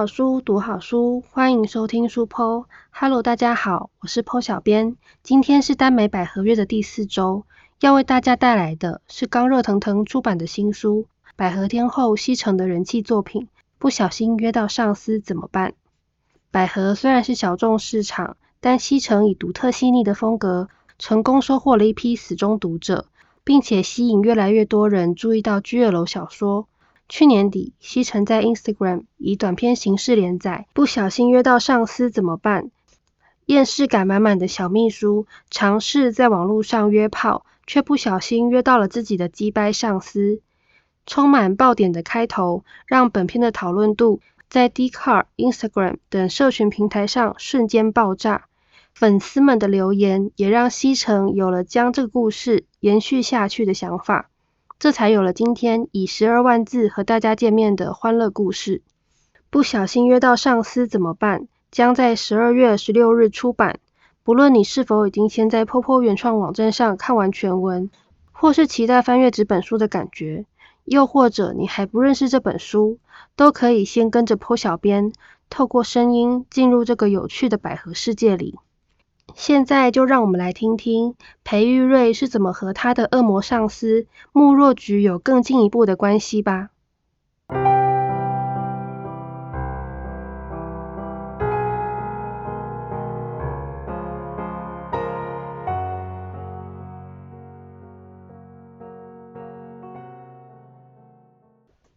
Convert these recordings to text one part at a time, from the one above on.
好书，读好书，欢迎收听书剖。Hello，大家好，我是剖小编。今天是耽美百合月的第四周，要为大家带来的是刚热腾腾出版的新书《百合天后西城的人气作品》。不小心约到上司怎么办？百合虽然是小众市场，但西城以独特细腻的风格，成功收获了一批死忠读者，并且吸引越来越多人注意到居二楼小说。去年底，西城在 Instagram 以短片形式连载，不小心约到上司怎么办？厌世感满满的小秘书尝试在网络上约炮，却不小心约到了自己的鸡掰上司。充满爆点的开头，让本片的讨论度在 d c a r Instagram 等社群平台上瞬间爆炸。粉丝们的留言也让西城有了将这个故事延续下去的想法。这才有了今天以十二万字和大家见面的欢乐故事。不小心约到上司怎么办？将在十二月十六日出版。不论你是否已经先在破破原创网站上看完全文，或是期待翻阅纸本书的感觉，又或者你还不认识这本书，都可以先跟着破小编，透过声音进入这个有趣的百合世界里。现在就让我们来听听裴玉瑞是怎么和他的恶魔上司穆若菊有更进一步的关系吧。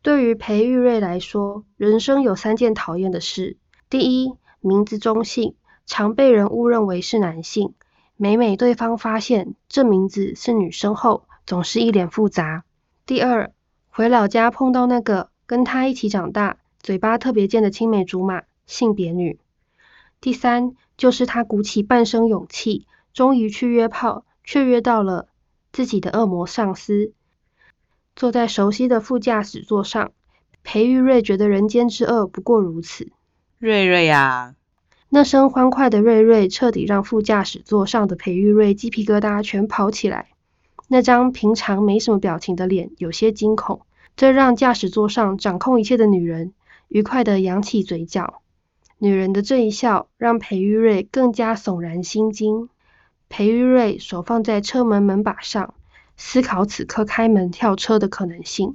对于裴玉瑞来说，人生有三件讨厌的事：第一，名字中性。常被人误认为是男性，每每对方发现这名字是女生后，总是一脸复杂。第二，回老家碰到那个跟他一起长大、嘴巴特别贱的青梅竹马，性别女。第三，就是他鼓起半生勇气，终于去约炮，却约到了自己的恶魔上司。坐在熟悉的副驾驶座上，裴玉瑞觉得人间之恶不过如此。瑞瑞呀！那声欢快的“瑞瑞”彻底让副驾驶座上的裴玉瑞鸡皮疙瘩全跑起来。那张平常没什么表情的脸有些惊恐，这让驾驶座上掌控一切的女人愉快地扬起嘴角。女人的这一笑让裴玉瑞更加悚然心惊。裴玉瑞手放在车门门把上，思考此刻开门跳车的可能性。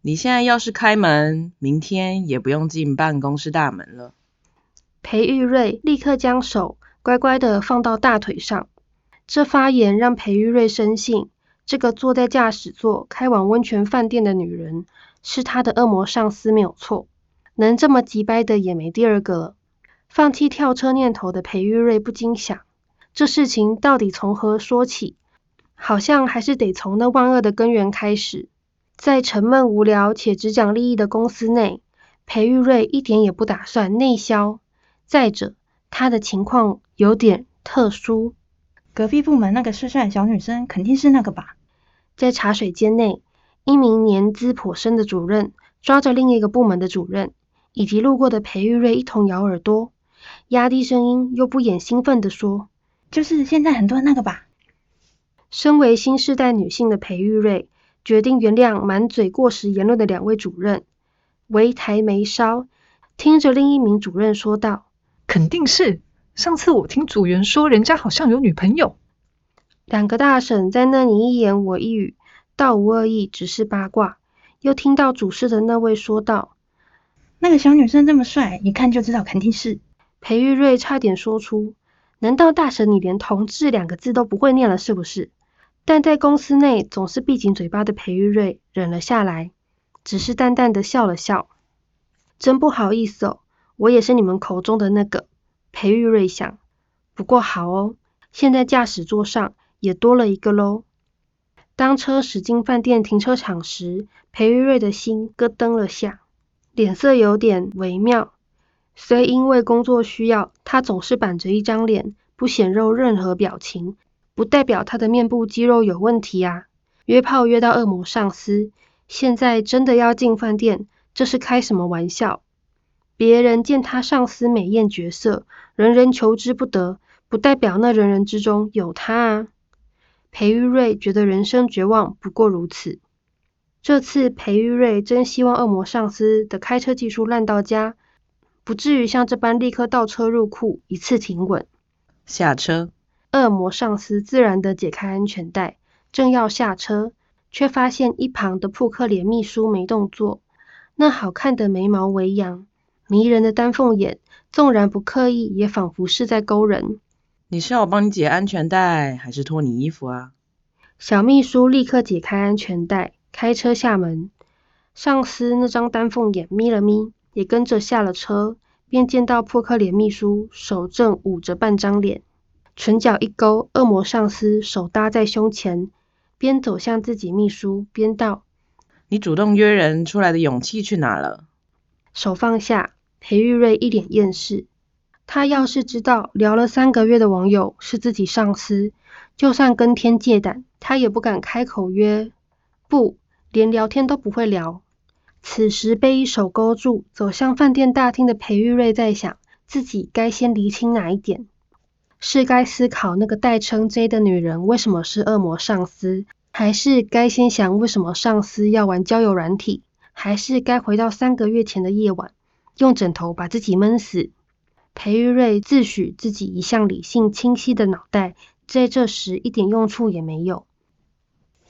你现在要是开门，明天也不用进办公室大门了。裴玉瑞立刻将手乖乖地放到大腿上，这发言让裴玉瑞深信，这个坐在驾驶座开往温泉饭店的女人是他的恶魔上司没有错，能这么急掰的也没第二个了。放弃跳车念头的裴玉瑞不禁想，这事情到底从何说起？好像还是得从那万恶的根源开始。在沉闷无聊且只讲利益的公司内，裴玉瑞一点也不打算内销。再者，他的情况有点特殊。隔壁部门那个帅帅的小女生，肯定是那个吧？在茶水间内，一名年资颇深的主任抓着另一个部门的主任以及路过的裴玉瑞一同咬耳朵，压低声音又不掩兴奋地说：“就是现在很多那个吧？”身为新时代女性的裴玉瑞决定原谅满嘴过时言论的两位主任，微抬眉梢，听着另一名主任说道。肯定是，上次我听组员说，人家好像有女朋友。两个大婶在那里一言我一语，道无恶意，只是八卦。又听到主事的那位说道：“那个小女生这么帅，一看就知道肯定是。”裴玉瑞差点说出：“难道大婶你连‘同志’两个字都不会念了是不是？”但在公司内总是闭紧嘴巴的裴玉瑞忍了下来，只是淡淡的笑了笑：“真不好意思哦。”我也是你们口中的那个裴玉瑞想，不过好哦，现在驾驶座上也多了一个喽。当车驶进饭店停车场时，裴玉瑞的心咯噔了下，脸色有点微妙。虽因为工作需要，他总是板着一张脸，不显露任何表情，不代表他的面部肌肉有问题啊。约炮约到恶魔上司，现在真的要进饭店，这是开什么玩笑？别人见他上司美艳绝色，人人求之不得，不代表那人人之中有他啊。裴玉瑞觉得人生绝望不过如此。这次裴玉瑞真希望恶魔上司的开车技术烂到家，不至于像这般立刻倒车入库，一次停稳。下车。恶魔上司自然地解开安全带，正要下车，却发现一旁的扑克脸秘书没动作。那好看的眉毛微扬，迷人的丹凤眼，纵然不刻意，也仿佛是在勾人。你是要我帮你解安全带，还是脱你衣服啊？小秘书立刻解开安全带，开车下门。上司那张丹凤眼眯了眯，也跟着下了车，便见到破克脸秘书手正捂着半张脸。唇角一勾，恶魔上司手搭在胸前，边走向自己秘书，边道：“你主动约人出来的勇气去哪了？”手放下，裴玉瑞一脸厌世。他要是知道聊了三个月的网友是自己上司，就算跟天借胆，他也不敢开口约，不，连聊天都不会聊。此时被一手勾住，走向饭店大厅的裴玉瑞在想，自己该先厘清哪一点。是该思考那个代称 J 的女人为什么是恶魔上司，还是该先想为什么上司要玩交友软体，还是该回到三个月前的夜晚，用枕头把自己闷死？裴玉瑞自诩自己一向理性清晰的脑袋，在这时一点用处也没有。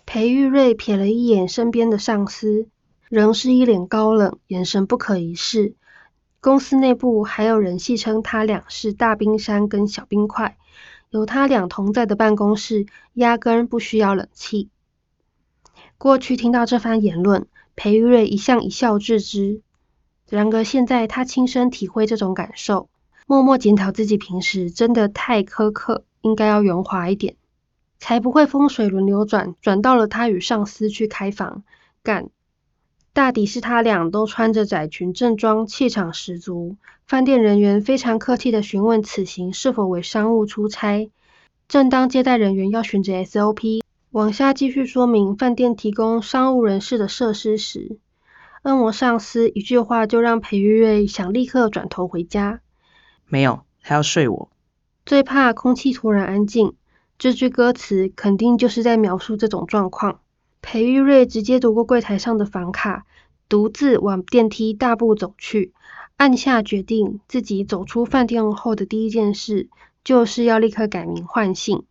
裴玉瑞瞥了一眼身边的上司，仍是一脸高冷，眼神不可一世。公司内部还有人戏称他俩是大冰山跟小冰块，有他俩同在的办公室，压根不需要冷气。过去听到这番言论，裴玉瑞一向一笑置之。然而现在他亲身体会这种感受，默默检讨自己平时真的太苛刻，应该要圆滑一点，才不会风水轮流转，转到了他与上司去开房干。大抵是他俩都穿着窄裙正装，气场十足。饭店人员非常客气的询问此行是否为商务出差。正当接待人员要循着 SOP 往下继续说明饭店提供商务人士的设施时，恶魔上司一句话就让裴玉瑞想立刻转头回家。没有，他要睡我。最怕空气突然安静。这句歌词肯定就是在描述这种状况。裴玉瑞直接夺过柜台上的房卡，独自往电梯大步走去，暗下决定，自己走出饭店后的第一件事，就是要立刻改名换姓。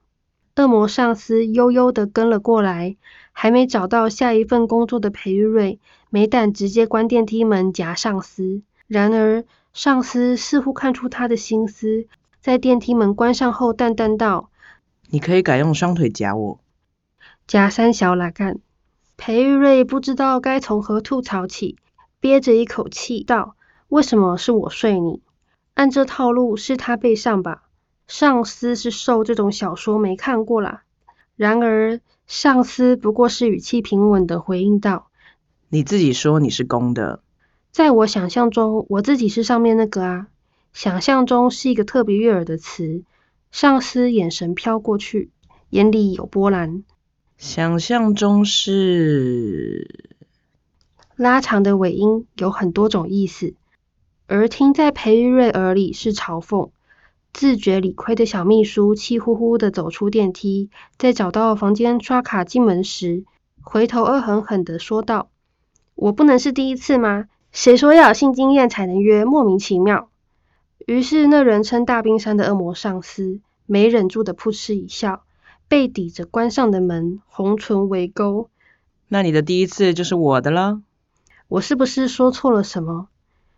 恶魔上司悠悠的跟了过来，还没找到下一份工作的裴玉瑞，没胆直接关电梯门夹上司。然而上司似乎看出他的心思，在电梯门关上后，淡淡道：“你可以改用双腿夹我。”夹三小来干，裴玉瑞不知道该从何吐槽起，憋着一口气道：“为什么是我睡你？按这套路是他背上吧？上司是受这种小说没看过啦。”然而上司不过是语气平稳的回应道：“你自己说你是公的，在我想象中，我自己是上面那个啊。想象中是一个特别悦耳的词。”上司眼神飘过去，眼里有波澜。想象中是拉长的尾音有很多种意思，而听在裴玉瑞耳里是嘲讽。自觉理亏的小秘书气呼呼的走出电梯，在找到房间刷卡进门时，回头恶狠狠的说道：“我不能是第一次吗？谁说要有性经验才能约？莫名其妙。”于是那人称大冰山的恶魔上司没忍住的扑哧一笑。背抵着关上的门，红唇微勾。那你的第一次就是我的了。我是不是说错了什么？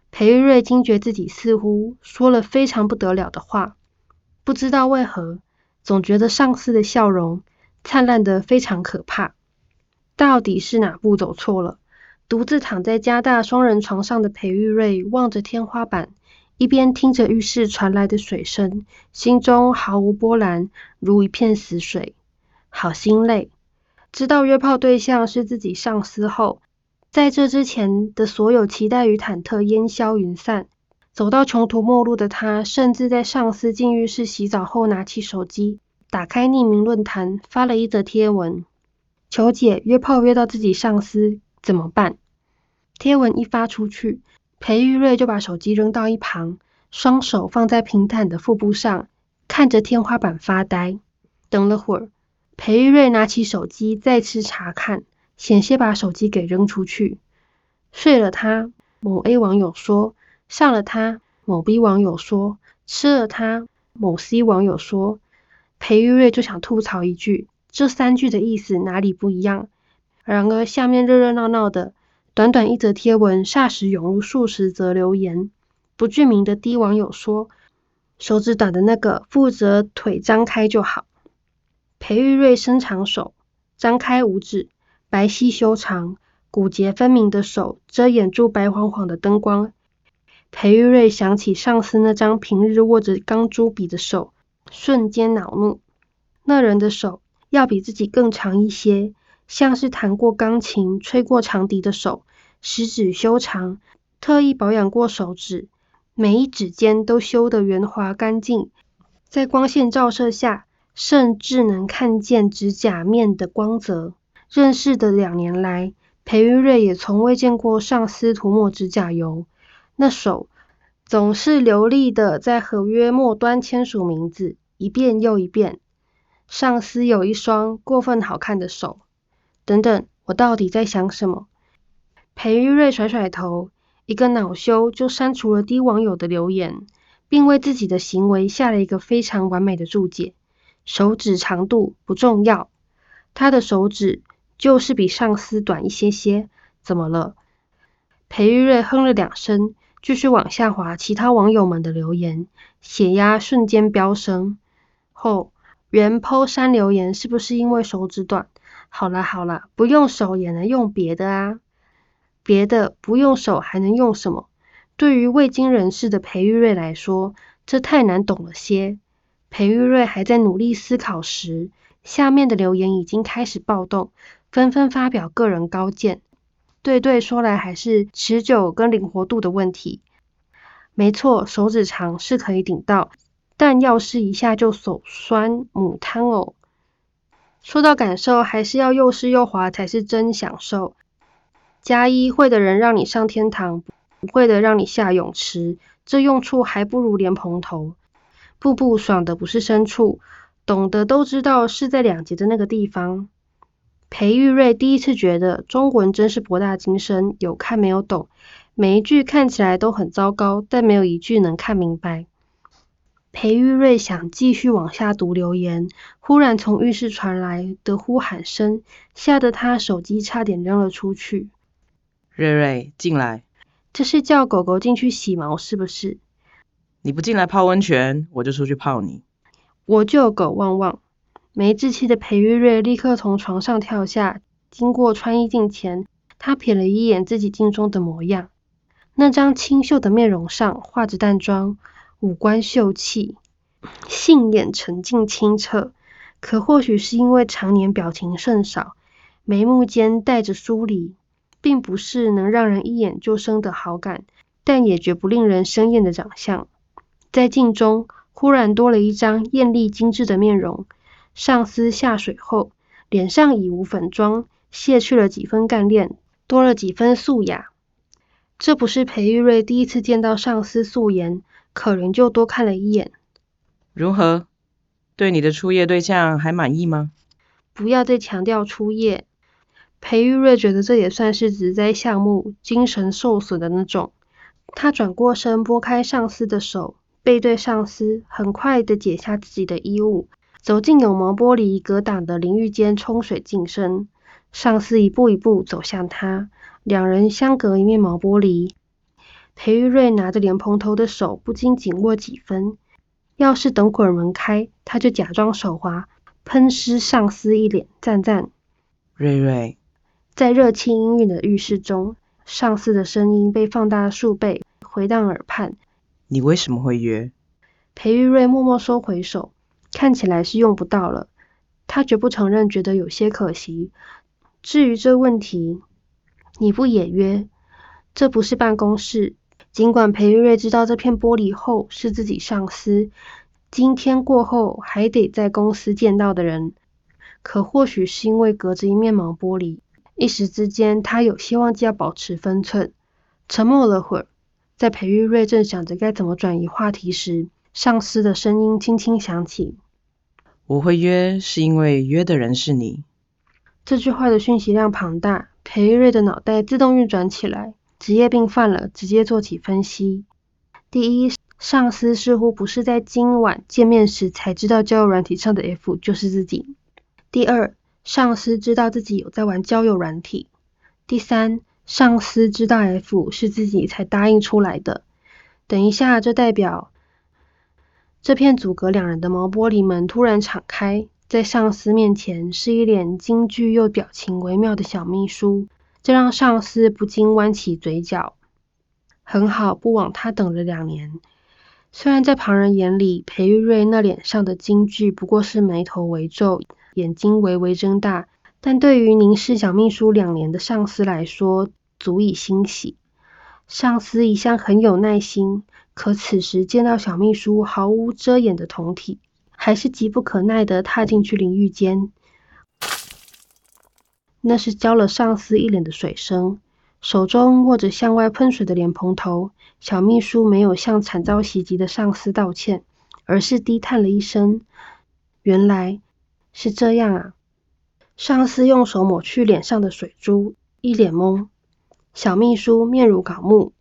裴玉瑞惊觉自己似乎说了非常不得了的话，不知道为何，总觉得上司的笑容灿烂的非常可怕。到底是哪步走错了？独自躺在加大双人床上的裴玉瑞望着天花板。一边听着浴室传来的水声，心中毫无波澜，如一片死水，好心累。知道约炮对象是自己上司后，在这之前的所有期待与忐忑烟消云散。走到穷途末路的他，甚至在上司进浴室洗澡后，拿起手机，打开匿名论坛，发了一则贴文，求解约炮约到自己上司怎么办？贴文一发出去。裴玉瑞就把手机扔到一旁，双手放在平坦的腹部上，看着天花板发呆。等了会儿，裴玉瑞拿起手机再次查看，险些把手机给扔出去。睡了他，某 A 网友说；上了他，某 B 网友说，吃了他，某 C 网友说，裴玉瑞就想吐槽一句，这三句的意思哪里不一样？然而下面热热闹闹的，短短一则贴文，霎时涌入数十则留言。不具名的 D 网友说，手指短的那个负责腿张开就好。裴玉瑞伸长手，张开五指，白皙修长。骨节分明的手遮掩住白晃晃的灯光，裴玉瑞想起上司那张平日握着钢珠笔的手，瞬间恼怒。那人的手要比自己更长一些，像是弹过钢琴、吹过长笛的手，十指修长，特意保养过手指，每一指尖都修得圆滑干净，在光线照射下，甚至能看见指甲面的光泽。认识的两年来，裴玉瑞也从未见过上司涂抹指甲油，那手总是流利的在合约末端签署名字，一遍又一遍。上司有一双过分好看的手，等等，我到底在想什么？裴玉瑞甩甩头，一个恼羞就删除了低网友的留言，并为自己的行为下了一个非常完美的注解：手指长度不重要，他的手指。就是比上司短一些些，怎么了？裴玉瑞哼了两声，继续往下滑其他网友们的留言，血压瞬间飙升。后原 po 删留言是不是因为手指短？好啦好啦，不用手也能用别的啊，别的不用手还能用什么？对于未经人事的裴玉瑞来说，这太难懂了些。裴玉瑞还在努力思考时，下面的留言已经开始暴动。纷纷发表个人高见，对对说来还是持久跟灵活度的问题。没错，手指长是可以顶到，但要是一下就手酸母汤哦。说到感受，还是要又湿又滑才是真享受。加一会的人让你上天堂，不会的让你下泳池，这用处还不如莲蓬头。步步爽的不是深处，懂得都知道是在两节的那个地方。裴玉瑞第一次觉得中文真是博大精深，有看没有懂，每一句看起来都很糟糕，但没有一句能看明白。裴玉瑞想继续往下读留言，忽然从浴室传来的呼喊声，吓得他手机差点扔了出去。瑞瑞，进来。这是叫狗狗进去洗毛是不是？你不进来泡温泉，我就出去泡你。我救狗旺旺。没志气的裴玉瑞立刻从床上跳下，经过穿衣镜前，他瞥了一眼自己镜中的模样。那张清秀的面容上画着淡妆，五官秀气，杏眼沉静清澈。可或许是因为常年表情甚少，眉目间带着疏离，并不是能让人一眼就生的好感，但也绝不令人生厌的长相。在镜中忽然多了一张艳丽精致的面容。上司下水后，脸上已无粉妆，卸去了几分干练，多了几分素雅。这不是裴玉瑞第一次见到上司素颜，可仍旧多看了一眼。如何？对你的初夜对象还满意吗？不要再强调初夜。裴玉瑞觉得这也算是职灾项目，精神受损的那种。他转过身，拨开上司的手，背对上司，很快的解下自己的衣物。走进有毛玻璃隔挡的淋浴间冲水净身，上司一步一步走向他，两人相隔一面毛玻璃。裴玉瑞拿着莲蓬头的手不禁紧握几分，要是等会门开，他就假装手滑，喷湿上司一脸。赞赞，瑞瑞，在热气氤氲的浴室中，上司的声音被放大数倍，回荡耳畔。你为什么会约？裴玉瑞默默收回手。看起来是用不到了，他绝不承认，觉得有些可惜。至于这问题，你不也约？这不是办公室。尽管裴玉瑞知道这片玻璃后是自己上司，今天过后还得在公司见到的人，可或许是因为隔着一面毛玻璃，一时之间他有些忘记要保持分寸，沉默了会儿，在裴玉瑞正想着该怎么转移话题时。上司的声音轻轻响起：“我会约，是因为约的人是你。”这句话的讯息量庞大，裴玉瑞的脑袋自动运转起来，职业病犯了，直接做起分析。第一，上司似乎不是在今晚见面时才知道交友软体上的 F 就是自己。第二，上司知道自己有在玩交友软体。第三，上司知道 F 是自己才答应出来的。等一下，这代表这片阻隔两人的毛玻璃门突然敞开，在上司面前是一脸惊惧又表情微妙的小秘书，这让上司不禁弯起嘴角。很好，不枉他等了两年。虽然在旁人眼里，裴玉瑞那脸上的惊惧不过是眉头微皱，眼睛微微睁大，但对于凝视小秘书两年的上司来说，足以欣喜。上司一向很有耐心，可此时见到小秘书毫无遮掩的酮体，还是急不可耐的踏进去淋浴间。那是浇了上司一脸的水声。手中握着向外喷水的莲蓬头，小秘书没有向惨遭袭击的上司道歉，而是低叹了一声：“原来是这样啊。”上司用手抹去脸上的水珠，一脸懵。小秘书面如槁木，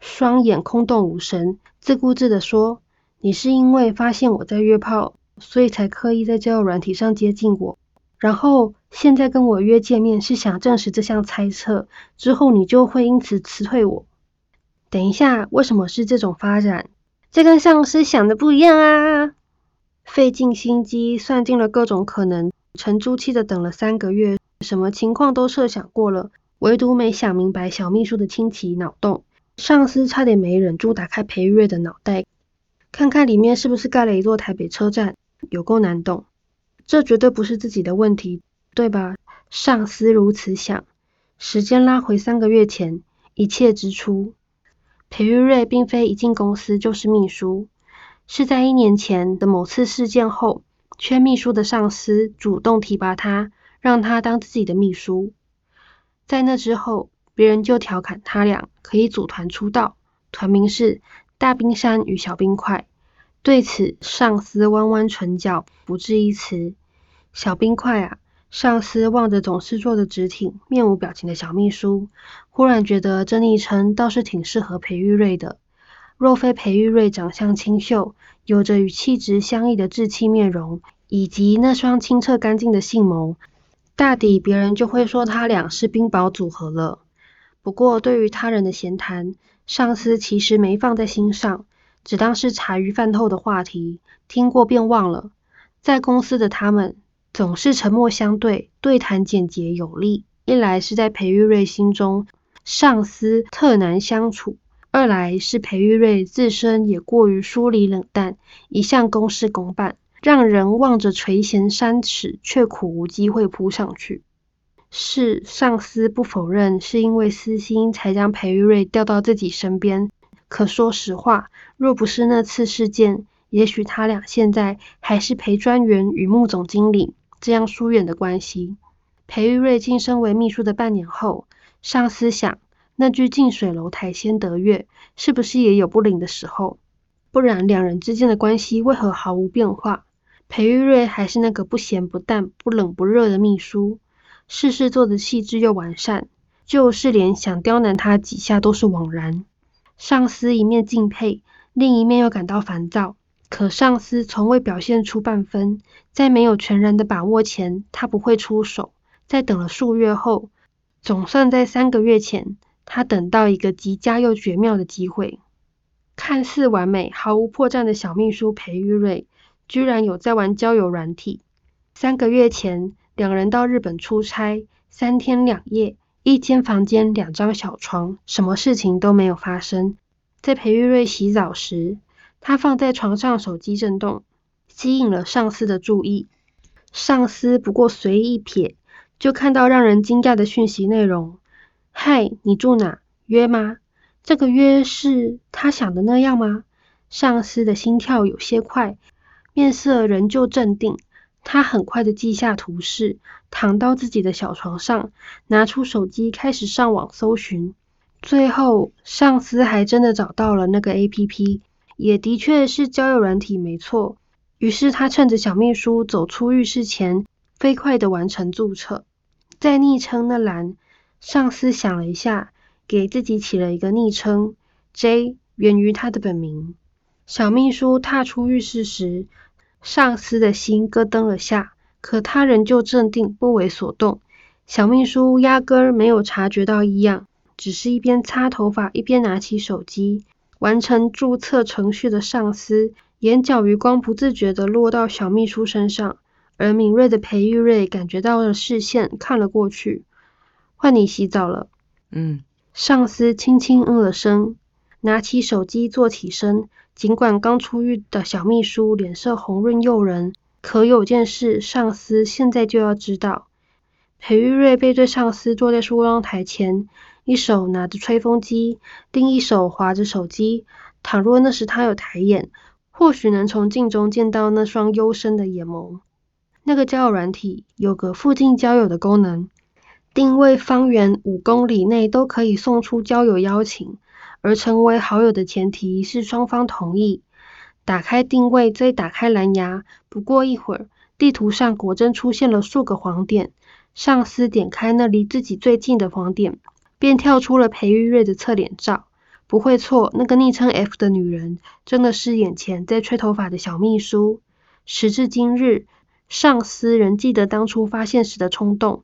双眼空洞无神，自顾自地说：“你是因为发现我在约炮，所以才刻意在交友软体上接近我。”然后现在跟我约见面是想证实这项猜测，之后你就会因此辞退我。等一下，为什么是这种发展？这跟上司想的不一样啊！费尽心机算尽了各种可能，沉住气的等了三个月，什么情况都设想过了，唯独没想明白小秘书的清奇脑洞。上司差点没忍住打开裴瑞的脑袋，看看里面是不是盖了一座台北车站，有够难懂。这绝对不是自己的问题，对吧？上司如此想。时间拉回三个月前，一切之初，裴玉瑞并非一进公司就是秘书，是在一年前的某次事件后，缺秘书的上司主动提拔他，让他当自己的秘书。在那之后，别人就调侃他俩可以组团出道，团名是大冰山与小冰块。对此，上司弯弯唇角，不置一词。小冰块啊！上司望着总是坐得直挺、面无表情的小秘书，忽然觉得这昵称倒是挺适合裴玉瑞的。若非裴玉瑞长相清秀，有着与气质相异的稚气面容，以及那双清澈干净的杏眸，大抵别人就会说他俩是冰雹组合了。不过，对于他人的闲谈，上司其实没放在心上，只当是茶余饭后的话题，听过便忘了。在公司的他们。总是沉默相对，对谈简洁有力。一来是在裴玉瑞心中，上司特难相处；二来是裴玉瑞自身也过于疏离冷淡，一向公事公办，让人望着垂涎三尺，却苦无机会扑上去。是上司不否认，是因为私心才将裴玉瑞调到自己身边。可说实话，若不是那次事件，也许他俩现在还是裴专员与穆总经理。这样疏远的关系，裴玉瑞晋升为秘书的半年后，上司想，那句近水楼台先得月，是不是也有不灵的时候？不然两人之间的关系为何毫无变化？裴玉瑞还是那个不咸不淡、不冷不热的秘书，事事做得细致又完善，就是连想刁难他几下都是枉然。上司一面敬佩，另一面又感到烦躁。可上司从未表现出半分，在没有全然的把握前，他不会出手。在等了数月后，总算在三个月前，他等到一个极佳又绝妙的机会。看似完美、毫无破绽的小秘书裴玉瑞，居然有在玩交友软体。三个月前，两人到日本出差，三天两夜，一间房间，两张小床，什么事情都没有发生。在裴玉瑞洗澡时，他放在床上，手机震动，吸引了上司的注意。上司不过随意一瞥，就看到让人惊讶的讯息内容：“嗨，你住哪？约吗？”这个约是他想的那样吗？上司的心跳有些快，面色仍旧镇定。他很快的记下图示，躺到自己的小床上，拿出手机开始上网搜寻。最后，上司还真的找到了那个 APP。也的确是交友软体没错，于是他趁着小秘书走出浴室前，飞快的完成注册。在昵称那栏，上司想了一下，给自己起了一个昵称 J，源于他的本名。小秘书踏出浴室时，上司的心咯噔了下，可他仍旧镇定，不为所动。小秘书压根儿没有察觉到异样，只是一边擦头发一边拿起手机。完成注册程序的上司眼角余光不自觉地落到小秘书身上，而敏锐的裴玉瑞感觉到了视线，看了过去。换你洗澡了。嗯，上司轻轻嗯了声，拿起手机坐起身。尽管刚出狱的小秘书脸色红润诱人，可有件事上司现在就要知道。裴玉瑞背对上司坐在梳妆台前，一手拿着吹风机，另一手划着手机。倘若那时他有抬眼，或许能从镜中见到那双幽深的眼眸。那个交友软体有个附近交友的功能，定位方圆五公里内都可以送出交友邀请，而成为好友的前提是双方同意。打开定位，再打开蓝牙，不过一会儿，地图上果真出现了数个黄点。上司点开那离自己最近的黄点，便跳出了裴玉瑞的侧脸照。不会错，那个昵称 F 的女人，真的是眼前在吹头发的小秘书。时至今日，上司仍记得当初发现时的冲动，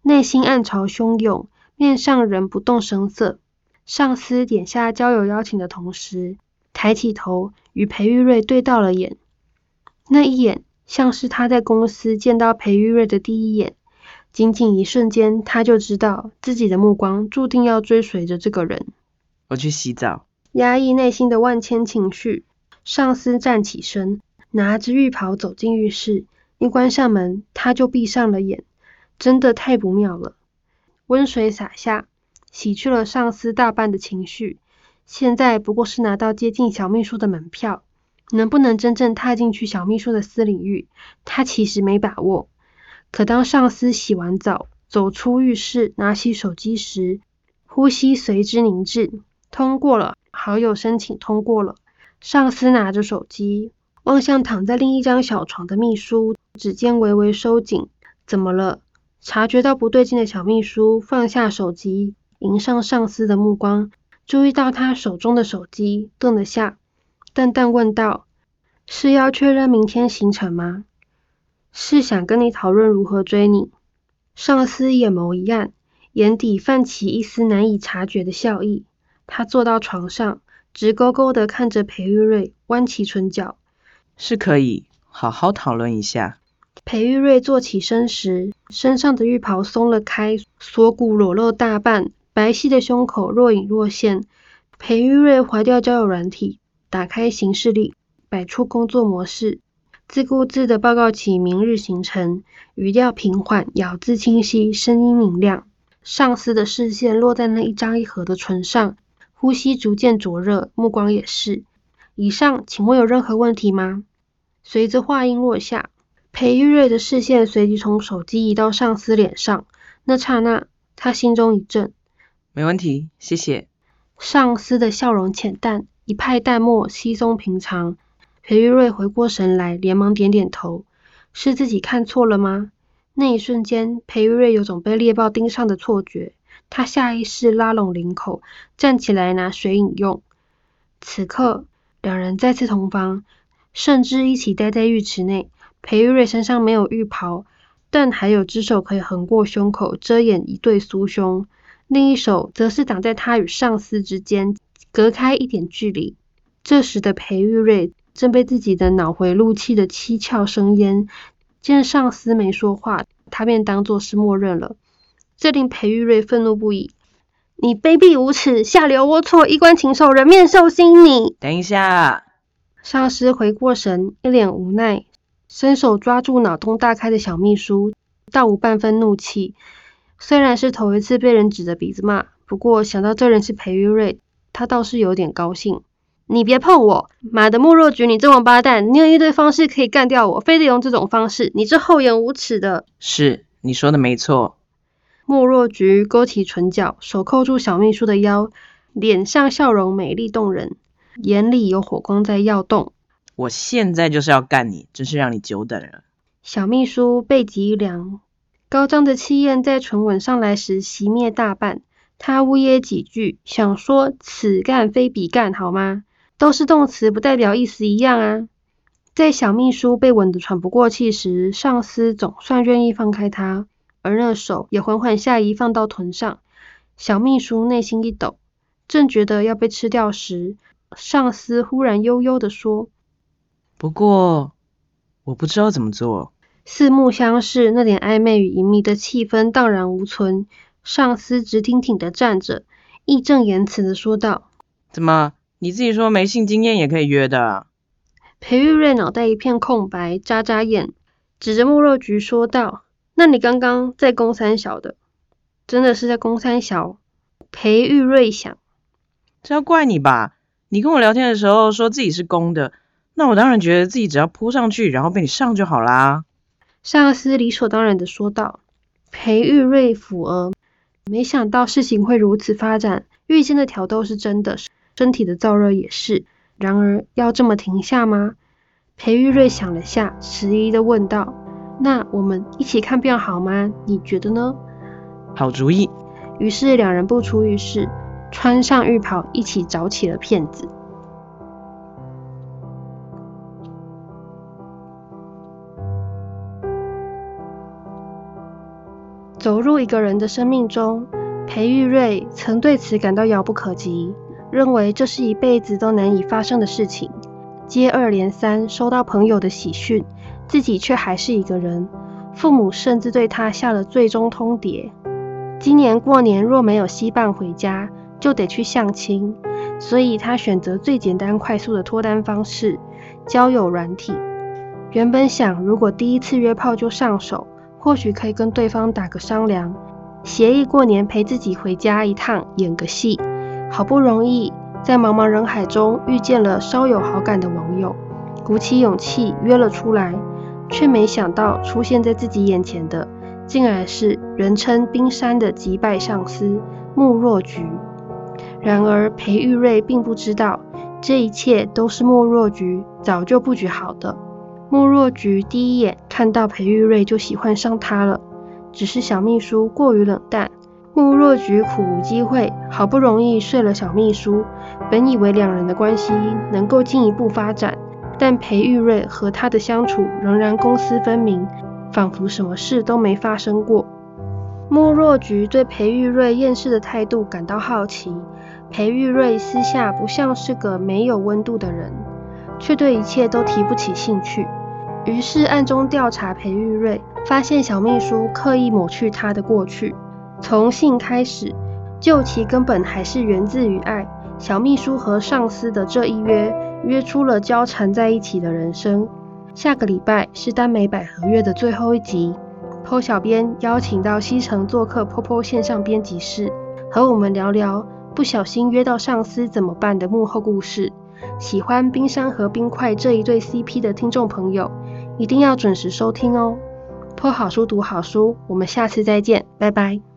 内心暗潮汹涌，面上仍不动声色。上司点下交友邀请的同时，抬起头与裴玉瑞对到了眼。那一眼，像是他在公司见到裴玉瑞的第一眼。仅仅一瞬间，他就知道自己的目光注定要追随着这个人。我去洗澡。压抑内心的万千情绪，上司站起身，拿着浴袍走进浴室。一关上门，他就闭上了眼。真的太不妙了。温水洒下，洗去了上司大半的情绪。现在不过是拿到接近小秘书的门票，能不能真正踏进去小秘书的私领域，他其实没把握。可当上司洗完澡走出浴室，拿起手机时，呼吸随之凝滞。通过了，好友申请通过了。上司拿着手机，望向躺在另一张小床的秘书，指尖微微收紧。怎么了？察觉到不对劲的小秘书放下手机，迎上上司的目光，注意到他手中的手机，顿了下，淡淡问道：“是要确认明天行程吗？”是想跟你讨论如何追你。上司眼眸一暗，眼底泛起一丝难以察觉的笑意。他坐到床上，直勾勾地看着裴玉瑞，弯起唇角。是可以好好讨论一下。裴玉瑞坐起身时，身上的浴袍松了开，锁骨裸露大半，白皙的胸口若隐若现。裴玉瑞划掉交友软体，打开行事历，摆出工作模式。自顾自地报告起明日行程，语调平缓，咬字清晰，声音明亮。上司的视线落在那一张一合的唇上，呼吸逐渐灼热，目光也是。以上，请问有任何问题吗？随着话音落下，裴玉瑞的视线随即从手机移到上司脸上。那刹那，他心中一震。没问题，谢谢。上司的笑容浅淡，一派淡漠，稀松平常。裴玉瑞回过神来，连忙点点头。是自己看错了吗？那一瞬间，裴玉瑞有种被猎豹盯上的错觉。他下意识拉拢领口，站起来拿水饮用。此刻，两人再次同房，甚至一起待在浴池内。裴玉瑞身上没有浴袍，但还有只手可以横过胸口遮掩一对酥胸，另一手则是挡在他与上司之间，隔开一点距离。这时的裴玉瑞。正被自己的脑回路气得七窍生烟，见上司没说话，他便当作是默认了。这令裴玉瑞愤怒不已：“你卑鄙无耻，下流龌龊，衣冠禽兽，人面兽心！你……”等一下！上司回过神，一脸无奈，伸手抓住脑洞大开的小秘书，倒无半分怒气。虽然是头一次被人指着鼻子骂，不过想到这人是裴玉瑞，他倒是有点高兴。你别碰我！妈的莫若菊，你这王八蛋！你有一堆方式可以干掉我，非得用这种方式，你这厚颜无耻的！是，你说的没错。莫若菊勾起唇角，手扣住小秘书的腰，脸上笑容美丽动人，眼里有火光在耀动。我现在就是要干你，真是让你久等了。小秘书背脊一凉，高涨的气焰在唇吻上来时熄灭大半。他呜咽几句，想说此干非彼干，好吗？都是动词，不代表意思一样啊。在小秘书被吻得喘不过气时，上司总算愿意放开他，而那手也缓缓下移放到臀上。小秘书内心一抖，正觉得要被吃掉时，上司忽然悠悠地说：“不过，我不知道怎么做。”四目相视，那点暧昧与隐秘的气氛荡然无存。上司直挺挺地站着，义正言辞地说道：“怎么，你自己说没性经验也可以约的？”裴玉瑞脑袋一片空白，眨眨眼，指着莫若菊说道：“那你刚刚在公三小的，真的是在公三小？”裴玉瑞想：“这要怪你吧？你跟我聊天的时候说自己是公的，那我当然觉得自己只要扑上去，然后被你上就好啦。”上司理所当然的说道。裴玉瑞抚额，没想到事情会如此发展。玉间的挑逗是真的，身体的燥热也是。然而，要这么停下吗？裴玉瑞想了下，迟疑地问道：“那我们一起看病好吗？你觉得呢？”好主意。于是两人不出浴室，穿上浴袍，一起找起了骗子。走入一个人的生命中，裴玉瑞曾对此感到遥不可及。认为这是一辈子都难以发生的事情，接二连三收到朋友的喜讯，自己却还是一个人。父母甚至对他下了最终通牒：今年过年若没有惜伴回家，就得去相亲。所以他选择最简单快速的脱单方式——交友软体。原本想，如果第一次约炮就上手，或许可以跟对方打个商量，协议过年陪自己回家一趟，演个戏。好不容易在茫茫人海中遇见了稍有好感的网友，鼓起勇气约了出来，却没想到出现在自己眼前的，竟然是人称冰山的击败上司慕若菊。然而裴玉瑞并不知道，这一切都是慕若菊早就布局好的。慕若菊第一眼看到裴玉瑞就喜欢上他了，只是小秘书过于冷淡。穆若菊苦无机会，好不容易睡了小秘书，本以为两人的关系能够进一步发展，但裴玉瑞和他的相处仍然公私分明，仿佛什么事都没发生过。穆若菊对裴玉瑞厌世的态度感到好奇，裴玉瑞私下不像是个没有温度的人，却对一切都提不起兴趣，于是暗中调查裴玉瑞，发现小秘书刻意抹去他的过去。从性开始，究其根本还是源自于爱。小秘书和上司的这一约，约出了交缠在一起的人生。下个礼拜是耽美百合月的最后一集坡小编邀请到西城做客 POPO 线上编辑室，和我们聊聊不小心约到上司怎么办的幕后故事。喜欢冰山和冰块这一对 CP 的听众朋友，一定要准时收听哦。PO 好书读好书，我们下次再见，拜拜。